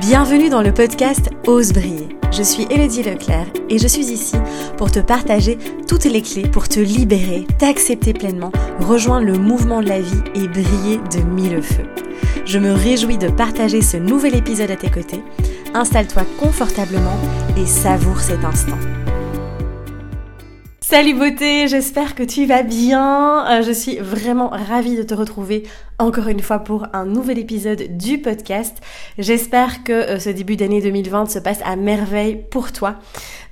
Bienvenue dans le podcast Ose briller. Je suis Elodie Leclerc et je suis ici pour te partager toutes les clés pour te libérer, t'accepter pleinement, rejoindre le mouvement de la vie et briller de mille feux. Je me réjouis de partager ce nouvel épisode à tes côtés. Installe-toi confortablement et savoure cet instant. Salut beauté, j'espère que tu vas bien. Euh, je suis vraiment ravie de te retrouver encore une fois pour un nouvel épisode du podcast. J'espère que euh, ce début d'année 2020 se passe à merveille pour toi.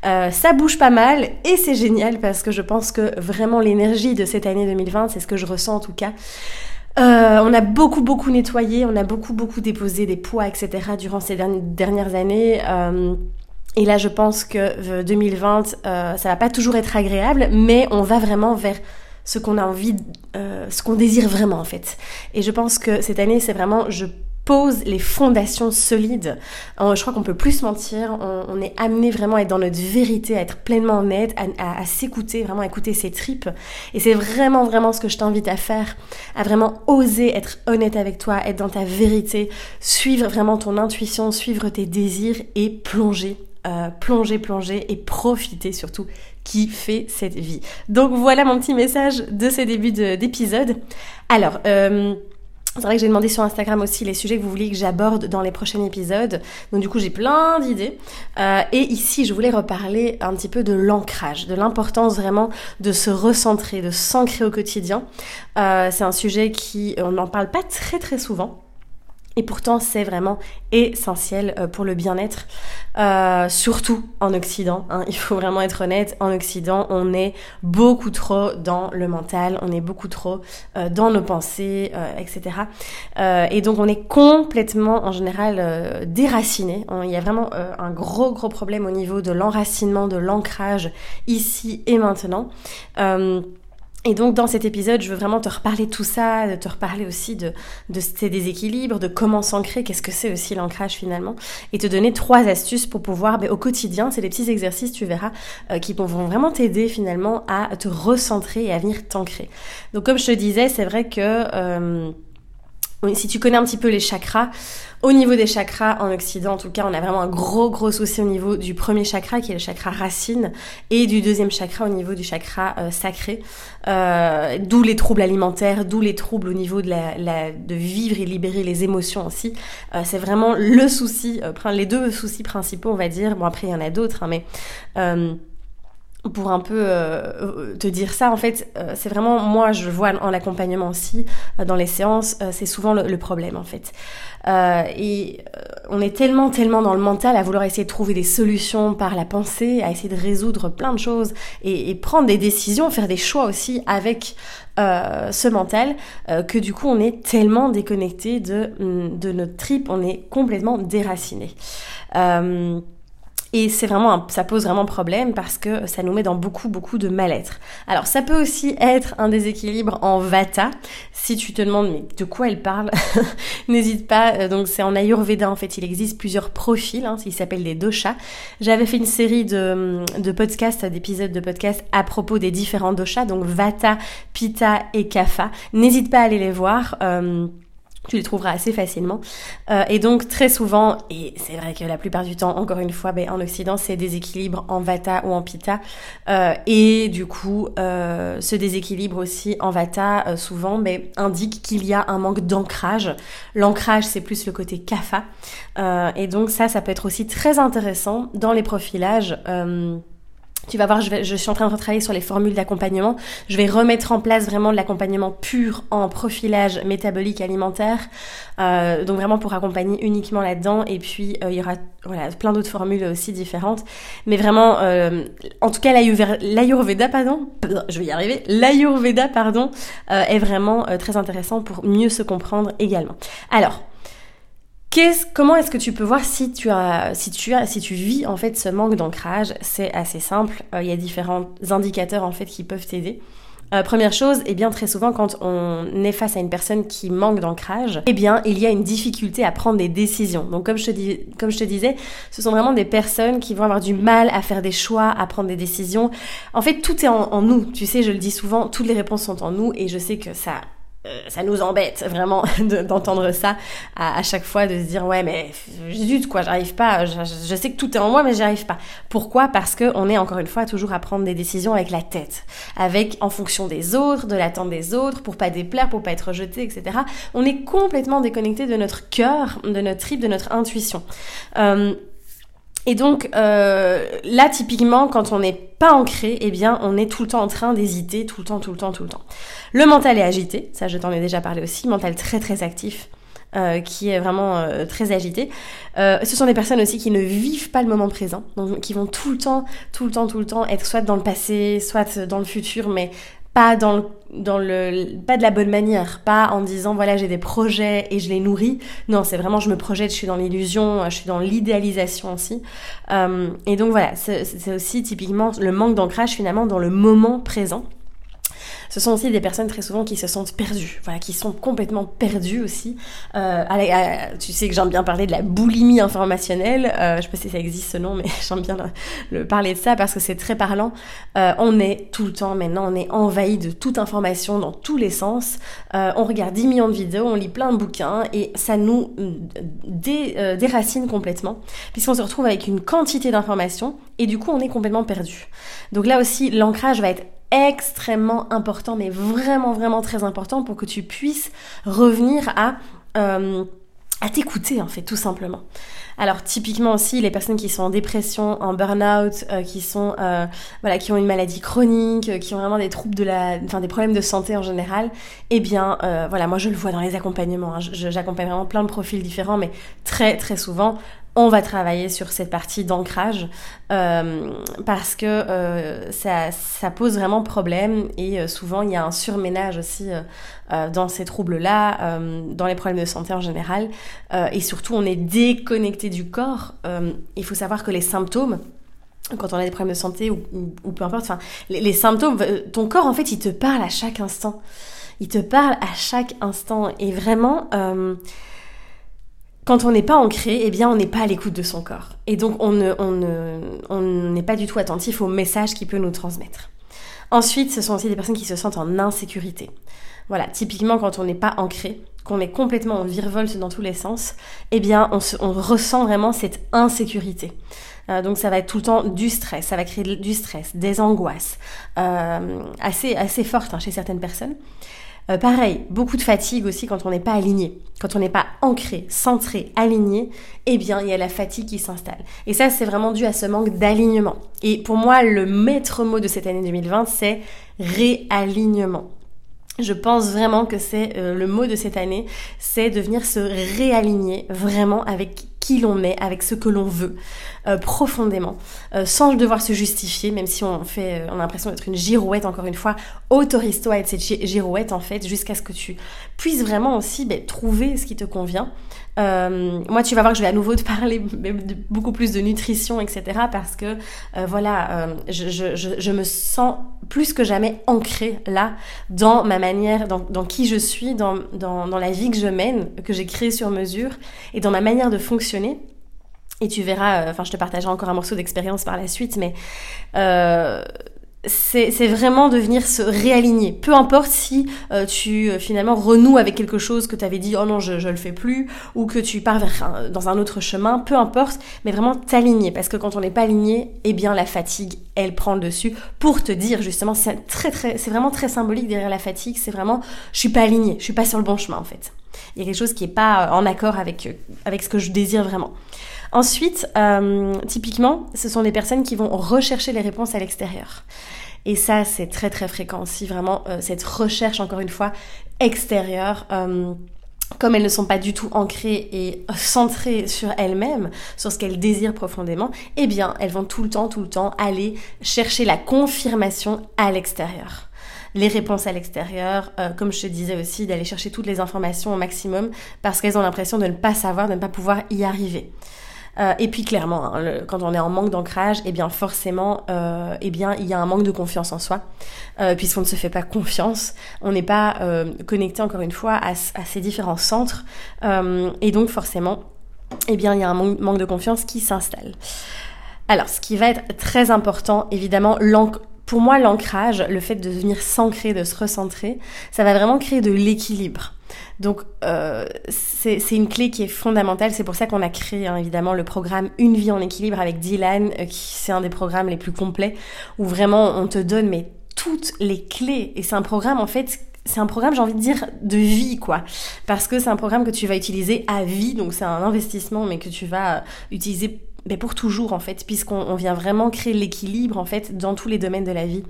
Euh, ça bouge pas mal et c'est génial parce que je pense que vraiment l'énergie de cette année 2020, c'est ce que je ressens en tout cas. on a beaucoup beaucoup nettoyé, on a beaucoup beaucoup déposé des poids, etc. durant ces dernières années. Et là, je pense que 2020, euh, euh, ça va pas toujours être agréable, mais on va vraiment vers ce qu'on a envie, euh, ce qu'on désire vraiment en fait. Et je pense que cette année, c'est vraiment, je pose les fondations solides. je crois qu'on peut plus se mentir. On, est amené vraiment à être dans notre vérité, à être pleinement honnête, à, à s'écouter, vraiment à écouter ses tripes. Et c'est vraiment, vraiment ce que je t'invite à faire, à vraiment oser être honnête avec toi, être dans ta vérité, suivre vraiment ton intuition, suivre tes désirs et plonger euh, plonger, plonger et profiter surtout qui fait cette vie. Donc voilà mon petit message de ce début d'épisode. Alors, euh, c'est vrai que j'ai demandé sur Instagram aussi les sujets que vous vouliez que j'aborde dans les prochains épisodes. Donc du coup j'ai plein d'idées. Euh, et ici je voulais reparler un petit peu de l'ancrage, de l'importance vraiment de se recentrer, de s'ancrer au quotidien. c'est un sujet qui on n'en parle pas très très souvent. Et pourtant, c'est vraiment essentiel euh, pour le bien-être, euh, surtout en Occident. Hein. Il faut vraiment être honnête, en Occident, on est beaucoup trop dans le mental, on est beaucoup trop euh, dans nos pensées, etc. et donc, on est complètement, en général, déraciné. Il y a vraiment un gros, gros problème au niveau de l'enracinement, de l'ancrage ici et maintenant. Et donc dans cet épisode, je veux vraiment te reparler de tout ça, de te reparler aussi de, de ces déséquilibres, de comment s'ancrer, qu'est-ce que c'est aussi l'ancrage finalement, et te donner trois astuces pour pouvoir, ben, au quotidien, c'est des petits exercices, tu verras, euh, qui vont vraiment t'aider finalement à te recentrer et à venir t'ancrer. Donc comme je te disais, c'est vrai que... Euh, si tu connais un petit peu les chakras, au niveau des chakras en Occident, en tout cas, on a vraiment un gros gros souci au niveau du premier chakra qui est le chakra racine et du deuxième chakra au niveau du chakra euh, sacré. Euh, d'où les troubles alimentaires, d'où les troubles au niveau de, la, de vivre et libérer les émotions aussi. Euh, c'est vraiment le souci, les deux soucis principaux, on va dire. Bon après il y en a d'autres, hein, mais pour un peu euh, te dire ça, en fait, euh, c'est vraiment moi je vois en accompagnement aussi euh, dans les séances, c'est souvent le, problème en fait. et on est tellement tellement dans le mental à vouloir essayer de trouver des solutions par la pensée, à essayer de résoudre plein de choses et, et prendre des décisions, faire des choix aussi avec ce mental que du coup on est tellement déconnecté de de notre trip, on est complètement déraciné. Et c'est vraiment, ça pose vraiment problème parce que ça nous met dans beaucoup, beaucoup de mal-être. Alors, ça peut aussi être un déséquilibre en vata. Si tu te demandes, mais de quoi elle parle N'hésite pas. Euh, donc, c'est en Ayurveda, en fait. Il existe plusieurs profils. Hein, ils s'appellent des doshas. J'avais fait une série de, podcasts, d'épisodes de podcasts à propos des différents doshas. Donc, vata, pitta et kapha. N'hésite pas à aller les voir. Euh, tu les trouveras assez facilement. Euh, et donc très souvent, et c'est vrai que la plupart du temps, encore une fois, ben, en Occident, c'est déséquilibre en Vata ou en Pitta. Euh, et du coup, euh, ce déséquilibre aussi en Vata, euh, souvent, ben, indique qu'il y a un manque d'ancrage. L'ancrage, c'est plus le côté Kapha. Euh, et donc ça, ça peut être aussi très intéressant dans les profilages. Tu vas voir, je, vais, je, suis en train de retravailler sur les formules d'accompagnement. Je vais remettre en place vraiment de l'accompagnement pur en profilage métabolique alimentaire. Euh, donc vraiment pour accompagner uniquement là-dedans. Et puis euh, il y aura voilà, plein d'autres formules aussi différentes. Mais vraiment, euh, en tout cas l'Ayurveda, pardon, je vais y arriver, l'Ayurveda, pardon, euh, est vraiment euh, très intéressant pour mieux se comprendre également. Alors, comment est-ce que tu peux voir si tu as, si tu as, si tu vis en fait ce manque d'ancrage? C'est assez simple. Euh, il y a différents indicateurs en fait qui peuvent t'aider. Euh, première chose, et eh bien très souvent quand on est face à une personne qui manque d'ancrage, eh bien il y a une difficulté à prendre des décisions. Donc comme je te disais, ce sont vraiment des personnes qui vont avoir du mal à faire des choix, à prendre des décisions. En fait, tout est en nous. Tu sais, je le dis souvent, toutes les réponses sont en nous et je sais que ça ça nous embête vraiment d'entendre ça à, chaque fois, de se dire ouais mais zut quoi, j'arrive pas, je, sais que tout est en moi mais j'y arrive pas. Pourquoi? Parce que on est encore une fois toujours à prendre des décisions avec la tête, avec en fonction des autres, de l'attente des autres, pour pas déplaire, pour pas être rejeté, etc. On est complètement déconnecté de notre cœur, de notre trip, de notre intuition. Euh, et donc euh, là, typiquement, quand on n'est pas ancré, eh bien, on est tout le temps en train d'hésiter, tout le temps, tout le temps, tout le temps. Le mental est agité, ça je t'en ai déjà parlé aussi, mental très très actif. Euh, qui est vraiment euh, très agité. Euh, ce sont des personnes aussi qui ne vivent pas le moment présent, donc qui vont tout le temps, tout le temps, tout le temps être soit dans le passé, soit dans le futur, mais pas dans le, dans le pas de la bonne manière, pas en disant voilà j'ai des projets et je les nourris. Non, c'est vraiment je me projette, je suis dans l'illusion, je suis dans l'idéalisation aussi. Euh, et donc voilà, c'est aussi typiquement le manque d'ancrage finalement dans le moment présent. Ce sont aussi des personnes très souvent qui se sentent perdues, voilà, qui sont complètement perdues aussi. Euh, tu sais que j'aime bien parler de la boulimie informationnelle. Euh, je sais pas si ça existe ce nom, mais j'aime bien le, parler de ça parce que c'est très parlant. Euh, on est tout le temps maintenant, on est envahi de toute information dans tous les sens. Euh, on regarde 10 millions de vidéos, on lit plein de bouquins et ça nous euh, déracine complètement puisqu'on se retrouve avec une quantité d'informations et du coup on est complètement perdu. Donc là aussi, l'ancrage va être extrêmement important, mais vraiment, vraiment très important pour que tu puisses revenir à, euh, à t'écouter, en fait, tout simplement. Alors typiquement aussi les personnes qui sont en dépression, en burn-out, euh, qui sont euh, voilà, qui ont une maladie chronique, qui ont vraiment des troubles de la, enfin des problèmes de santé en général, eh bien voilà, moi je le vois dans les accompagnements. Hein. J'accompagne vraiment plein de profils différents, mais très très souvent on va travailler sur cette partie d'ancrage euh, parce que euh, ça, ça, pose vraiment problème et euh, souvent il y a un surménage aussi dans ces troubles-là, dans les problèmes de santé en général. Et surtout on est déconnecté du corps. il faut savoir que les symptômes quand on a des problèmes de santé ou, peu importe, enfin les, les, symptômes, ton corps en fait il te parle à chaque instant, il te parle à chaque instant. Et vraiment quand on n'est pas ancré, eh bien, on n'est pas à l'écoute de son corps. Et donc, on n'est on pas du tout attentif au message qu'il peut nous transmettre. Ensuite, ce sont aussi des personnes qui se sentent en insécurité. Voilà, typiquement, quand on n'est pas ancré, qu'on est complètement en virevolte dans tous les sens, eh bien, on, ressent vraiment cette insécurité. Euh, donc ça va être tout le temps du stress, ça va créer du stress, des angoisses, euh, assez, assez fortes hein, chez certaines personnes. Euh, pareil, beaucoup de fatigue aussi quand on n'est pas aligné. Quand on n'est pas ancré, centré, aligné, eh bien, il y a la fatigue qui s'installe. Et ça, c'est vraiment dû à ce manque d'alignement. Et pour moi, le maître mot de cette année 2020, c'est réalignement. Je pense vraiment que c'est euh, le mot de cette année, c'est de venir se réaligner vraiment avec qui l'on est, avec ce que l'on veut, euh, profondément, euh, sans devoir se justifier, même si on fait, on a l'impression d'être une girouette, encore une fois, autorise-toi à être cette girouette en fait, jusqu'à ce que tu puisses vraiment aussi ben, trouver ce qui te convient. Euh, moi, tu vas voir que je vais à nouveau te parler beaucoup plus de nutrition, etc. Parce que, euh, voilà, euh, je, je, je, me sens plus que jamais ancrée là, dans ma manière, dans, dans qui je suis, dans, dans, dans, la vie que je mène, que j'ai créée sur mesure, et dans ma manière de fonctionner. Et tu verras, enfin, je te partagerai encore un morceau d'expérience par la suite, mais c'est vraiment de venir se réaligner. Peu importe si euh, tu euh, finalement renoues avec quelque chose que tu avais dit oh non je, je le fais plus ou que tu pars vers dans un autre chemin, peu importe, mais vraiment t'aligner parce que quand on n'est pas aligné, eh bien la fatigue elle prend le dessus pour te dire justement c'est très très c'est vraiment très symbolique derrière la fatigue, c'est vraiment je suis pas aligné, je suis pas sur le bon chemin en fait. Il y a quelque chose qui est pas en accord avec avec ce que je désire vraiment. Ensuite, euh, typiquement, ce sont des personnes qui vont rechercher les réponses à l'extérieur. Et ça, c'est très très fréquent aussi, vraiment, euh, cette recherche, encore une fois, extérieure. Euh, comme elles ne sont pas du tout ancrées et centrées sur elles-mêmes, sur ce qu'elles désirent profondément, eh bien, elles vont tout le temps, tout le temps aller chercher la confirmation à l'extérieur les réponses à l'extérieur, comme je te disais aussi, d'aller chercher toutes les informations au maximum parce qu'elles ont l'impression de ne pas savoir, de ne pas pouvoir y arriver. Euh, et puis clairement, hein, quand on est en manque d'ancrage, eh bien forcément, euh, eh bien il y a un manque de confiance en soi, euh, puisqu'on ne se fait pas confiance, on n'est pas connecté encore une fois à, ces différents centres, et donc forcément, eh bien il y a un manque de confiance qui s'installe. Alors, ce qui va être très important, évidemment, pour moi, l'ancrage, le fait de venir s'ancrer, de se recentrer, ça va vraiment créer de l'équilibre. Donc euh, c'est une clé qui est fondamentale. C'est pour ça qu'on a créé hein, évidemment le programme Une vie en équilibre avec Dylan, euh, qui c'est un des programmes les plus complets où vraiment on te donne mais toutes les clés. Et c'est un programme en fait c'est un programme, j'ai envie de dire, de vie, quoi. Parce que c'est un programme que tu vas utiliser à vie, donc c'est un investissement, mais que tu vas utiliser mais pour toujours en fait, puisqu'on vient vraiment créer l'équilibre en fait dans tous les domaines de la vie.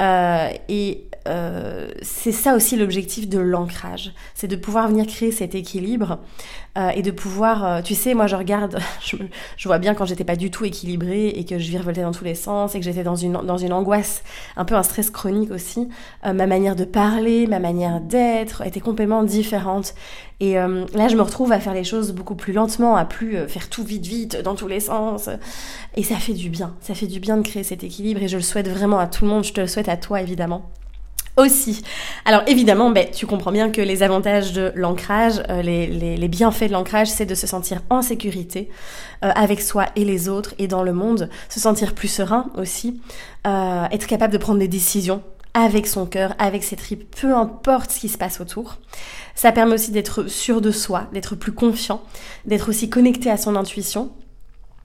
Euh, et euh, c'est ça aussi l'objectif de l'ancrage, c'est de pouvoir venir créer cet équilibre euh, et de pouvoir, euh, tu sais, moi je regarde, je, je vois bien quand j'étais pas du tout équilibrée et que je virevoltais dans tous les sens et que j'étais dans une, dans une angoisse, un peu un stress chronique aussi, ma manière de parler, ma manière d'être était complètement différente. Et là je me retrouve à faire les choses beaucoup plus lentement, à plus faire tout vite vite dans tous les sens. Et ça fait du bien, ça fait du bien de créer cet équilibre et je le souhaite vraiment à tout le monde, je te le souhaite à toi évidemment aussi. Alors évidemment, ben, tu comprends bien que les avantages de l'ancrage, euh, les, les, bienfaits de l'ancrage, c'est de se sentir en sécurité euh, avec soi et les autres et dans le monde, se sentir plus serein aussi, euh, être capable de prendre des décisions avec son cœur, avec ses tripes, peu importe ce qui se passe autour. Ça permet aussi d'être sûr de soi, d'être plus confiant, d'être aussi connecté à son intuition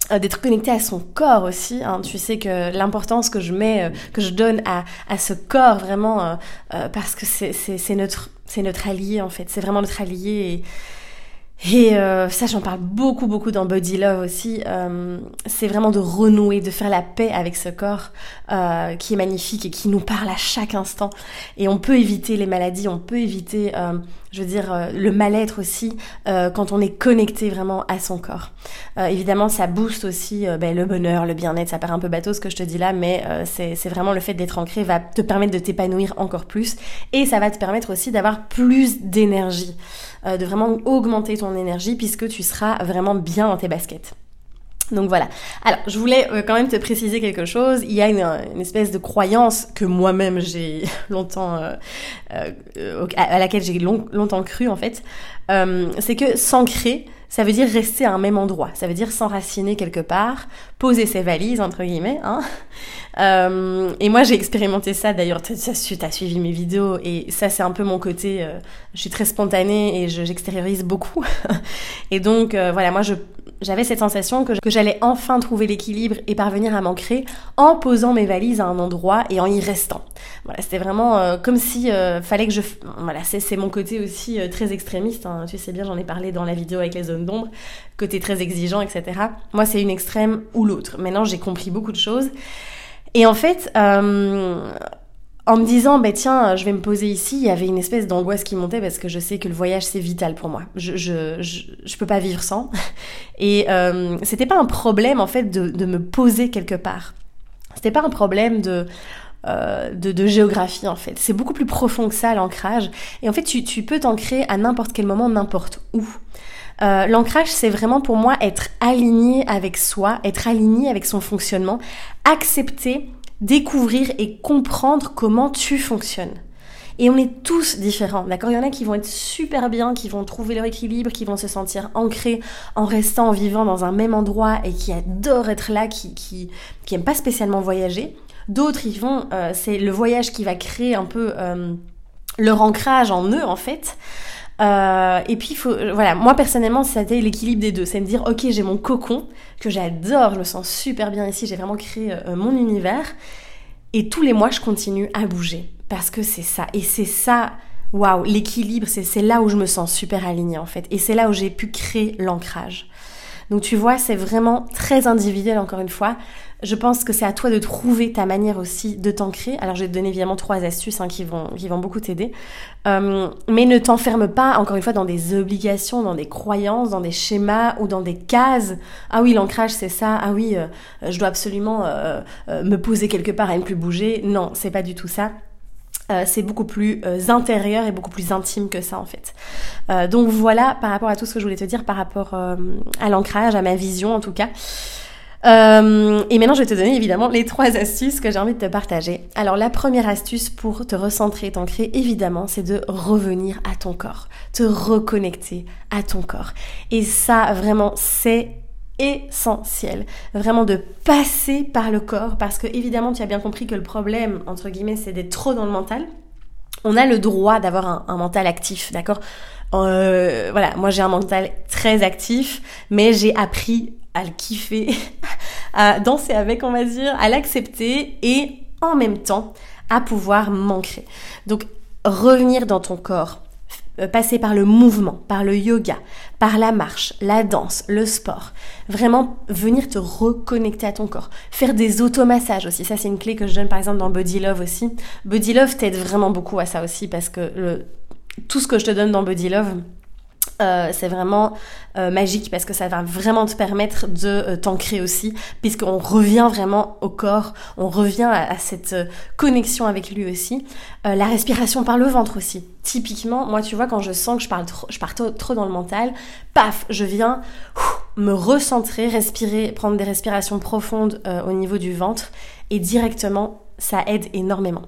d'être connecté à son corps aussi. Hein. Tu sais que l'importance que je mets, euh, que je donne à, à ce corps vraiment, euh, parce que c'est notre, notre allié en fait. C'est vraiment notre allié. Et euh, ça, j'en parle beaucoup, beaucoup dans Body Love aussi. Euh, c'est vraiment de renouer, de faire la paix avec ce corps euh, qui est magnifique et qui nous parle à chaque instant. Et on peut éviter les maladies, on peut éviter, je veux dire, le mal-être aussi quand on est connecté vraiment à son corps. évidemment, ça booste aussi ben, le bonheur, le bien-être. Ça paraît un peu bateau ce que je te dis là, mais c'est vraiment le fait d'être ancré va te permettre de t'épanouir encore plus. Et ça va te permettre aussi d'avoir plus d'énergie. Euh, de vraiment augmenter ton énergie puisque tu seras vraiment bien dans tes baskets. Donc voilà. Alors, je voulais euh, quand même te préciser quelque chose. Il y a une, espèce de croyance que moi-même j'ai longtemps, euh, à laquelle j'ai longtemps cru en fait. c'est que s'ancrer, ça veut dire rester à un même endroit. Ça veut dire s'enraciner quelque part, poser ses valises entre guillemets. Hein. Euh, et moi, j'ai expérimenté ça. D'ailleurs, tu as suivi mes vidéos et ça, c'est un peu mon côté. Euh, je suis très spontanée et j'extériorise beaucoup. et donc, euh, voilà, moi, j'avais cette sensation que, j'allais enfin trouver l'équilibre et parvenir à m'ancrer en posant mes valises à un endroit et en y restant. Voilà, c'était vraiment comme si fallait que je. Voilà, c'est mon côté aussi très extrémiste. Hein. Tu sais bien, j'en ai parlé dans la vidéo avec les zones d'ombre, côté très exigeant, etc. Moi, c'est une extrême ou l'autre. Maintenant, j'ai compris beaucoup de choses. Et en fait, euh, en me disant, bah, tiens, je vais me poser ici, il y avait une espèce d'angoisse qui montait parce que je sais que le voyage, c'est vital pour moi. Je, je, je, peux pas vivre sans. Et euh, c'était pas un problème, en fait, de, de me poser quelque part. C'était pas un problème de, euh, de, de, géographie en fait. C'est beaucoup plus profond que ça l'ancrage. Et en fait, tu, tu peux t'ancrer à n'importe quel moment, n'importe où. Euh, L'ancrage, c'est vraiment pour moi être aligné avec soi, être aligné avec son fonctionnement, accepter, découvrir et comprendre comment tu fonctionnes. Et on est tous différents, d'accord? Il y en a qui vont être super bien, qui vont trouver leur équilibre, qui vont se sentir ancrés en restant, en vivant dans un même endroit et qui adorent être là, qui, qui, qui aiment pas spécialement voyager. D'autres, ils vont, euh, c'est le voyage qui va créer un peu euh, leur ancrage en eux, en fait. Euh, et puis, faut, voilà, moi personnellement, c'était l'équilibre des deux. C'est me dire, ok, j'ai mon cocon que j'adore, je me sens super bien ici, j'ai vraiment créé euh, mon univers. Et tous les mois, je continue à bouger parce que c'est ça. Et c'est ça, waouh, l'équilibre, c'est là où je me sens super alignée en fait. Et c'est là où j'ai pu créer l'ancrage. Donc tu vois, c'est vraiment très individuel encore une fois. Je pense que c'est à toi de trouver ta manière aussi de t'ancrer. Alors je vais te donner évidemment trois astuces hein, qui, vont, qui vont beaucoup t'aider. Euh, mais ne t'enferme pas encore une fois dans des obligations, dans des croyances, dans des schémas ou dans des cases. Ah oui, l'ancrage c'est ça. Ah oui, euh, je dois absolument euh, me poser quelque part et ne plus bouger. Non, c'est pas du tout ça. Euh, c'est beaucoup plus euh, intérieur et beaucoup plus intime que ça en fait. Euh, donc voilà par rapport à tout ce que je voulais te dire par rapport à l'ancrage, à ma vision en tout cas. et maintenant, je vais te donner évidemment les trois astuces que j'ai envie de te partager. Alors, la première astuce pour te recentrer et t'ancrer, évidemment, c'est de revenir à ton corps, te reconnecter à ton corps. Et ça, vraiment, c'est essentiel, vraiment de passer par le corps, parce que évidemment tu as bien compris que le problème, entre guillemets, c'est d'être trop dans le mental. On a le droit d'avoir un, mental actif, d'accord? Euh, Voilà, moi j'ai un mental très actif, mais j'ai appris à le kiffer, à danser avec, on va dire, à l'accepter et en même temps à pouvoir m'ancrer. Donc revenir dans ton corps, passer par le mouvement, par le yoga, par la marche, la danse, le sport. Vraiment venir te reconnecter à ton corps. Faire des automassages aussi. Ça, c'est une clé que je donne par exemple dans Body Love aussi. Body Love t'aide vraiment beaucoup à ça aussi parce que le, tout ce que je te donne dans Body Love, euh, c'est vraiment euh, magique parce que ça va vraiment te permettre de euh, t'ancrer aussi, puisqu'on revient vraiment au corps, on revient à, cette connexion avec lui aussi. la respiration par le ventre aussi. Typiquement, moi tu vois, quand je sens que je, parle trop, je pars trop, dans le mental, paf, je viens me recentrer, respirer, prendre des respirations profondes au niveau du ventre et directement ça aide énormément.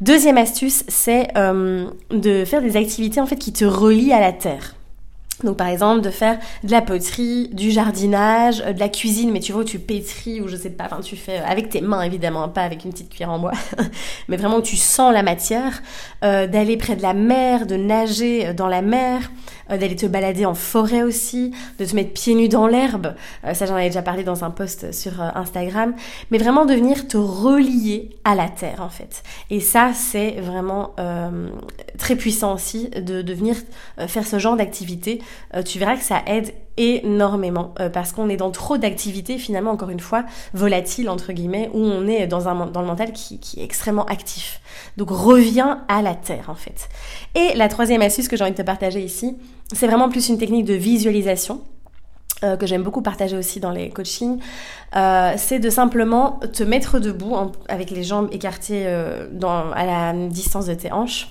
Deuxième astuce, c'est de faire des activités en fait qui te relient à la terre. Donc par exemple de faire de la poterie, du jardinage, euh, de la cuisine, mais tu vois tu pétris ou je sais pas, enfin tu fais euh, avec tes mains évidemment, pas avec une petite cuillère en bois, mais vraiment tu sens la matière, euh, d'aller près de la mer, de nager dans la mer, d'aller te balader en forêt aussi, de te mettre pieds nus dans l'herbe, ça j'en avais déjà parlé dans un post sur Instagram, mais vraiment de venir te relier à la terre en fait. Et ça c'est vraiment très puissant aussi de, venir faire ce genre d'activité. Euh, tu verras que ça aide énormément euh, parce qu'on est dans trop d'activités finalement encore une fois volatiles entre guillemets où on est dans, un, dans le mental qui, est extrêmement actif. Donc reviens à la terre en fait. Et la troisième astuce que j'ai envie de te partager ici, c'est vraiment plus une technique de visualisation. Euh, que j'aime beaucoup partager aussi dans les coachings, c'est de simplement te mettre debout avec les jambes écartées à la distance de tes hanches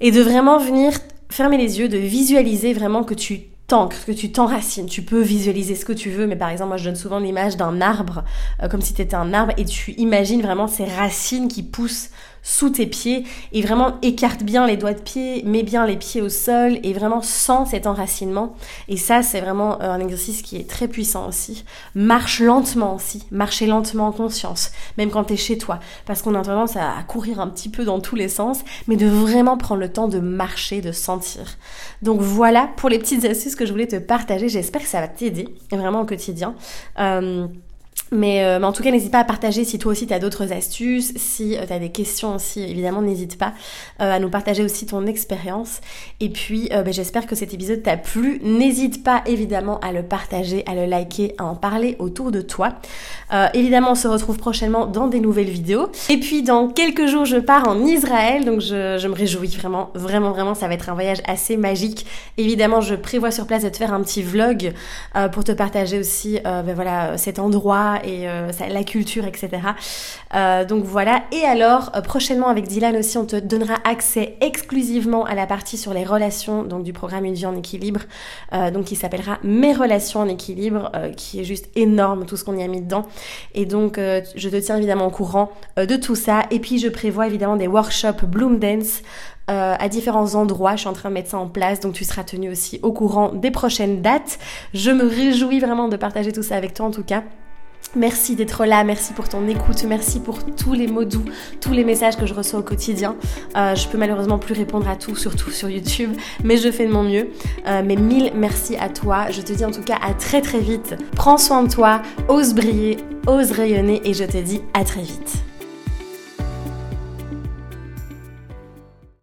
et de vraiment venir fermer les yeux, de visualiser vraiment que tu t'ancres, que tu t'enracines. Tu peux visualiser ce que tu veux, mais par exemple, moi je donne souvent l'image d'un arbre, euh, comme si tu étais un arbre, et tu imagines vraiment ces racines qui poussent sous tes pieds et vraiment écarte bien les doigts de pied, mets bien les pieds au sol et vraiment sens cet enracinement. Et ça, c'est vraiment euh, un exercice qui est très puissant aussi. Marche lentement aussi, marcher lentement en conscience, même quand tu es chez toi, parce qu'on a tendance à courir un petit peu dans tous les sens, mais de vraiment prendre le temps de marcher, de sentir. Donc voilà pour les petites astuces que je voulais te partager. J'espère que ça va t'aider vraiment au quotidien. Euh, mais, euh, mais, en tout cas, n'hésite pas à partager si toi aussi tu as d'autres astuces, si euh, tu as des questions aussi, évidemment, n'hésite pas euh, à nous partager aussi ton expérience. Et puis, ben, j'espère que cet épisode t'a plu. N'hésite pas évidemment à le partager, à le liker, à en parler autour de toi. évidemment, on se retrouve prochainement dans des nouvelles vidéos. Et puis, dans quelques jours, je pars en Israël, donc je, je me réjouis vraiment, vraiment, vraiment, ça va être un voyage assez magique. Évidemment, je prévois sur place de te faire un petit vlog pour te partager aussi, ben, voilà, cet endroit et euh, la culture, etc. Euh, donc voilà. Et alors, euh, prochainement avec Dylan aussi, on te donnera accès exclusivement à la partie sur les relations, donc du programme Une vie en équilibre, donc qui s'appellera Mes relations en équilibre, qui est juste énorme tout ce qu'on y a mis dedans. Et donc, je te tiens évidemment au courant de tout ça. Et puis, je prévois évidemment des workshops Bloom Dance à différents endroits. Je suis en train de mettre ça en place, donc tu seras tenu aussi au courant des prochaines dates. Je me réjouis vraiment de partager tout ça avec toi en tout cas. Merci d'être là, merci pour ton écoute, merci pour tous les mots doux, tous les messages que je reçois au quotidien. Euh, je peux malheureusement plus répondre à tout, surtout sur YouTube, mais je fais de mon mieux. Euh, mais mille merci à toi. Je te dis en tout cas à très très vite. Prends soin de toi, ose briller, ose rayonner et je te dis à très vite.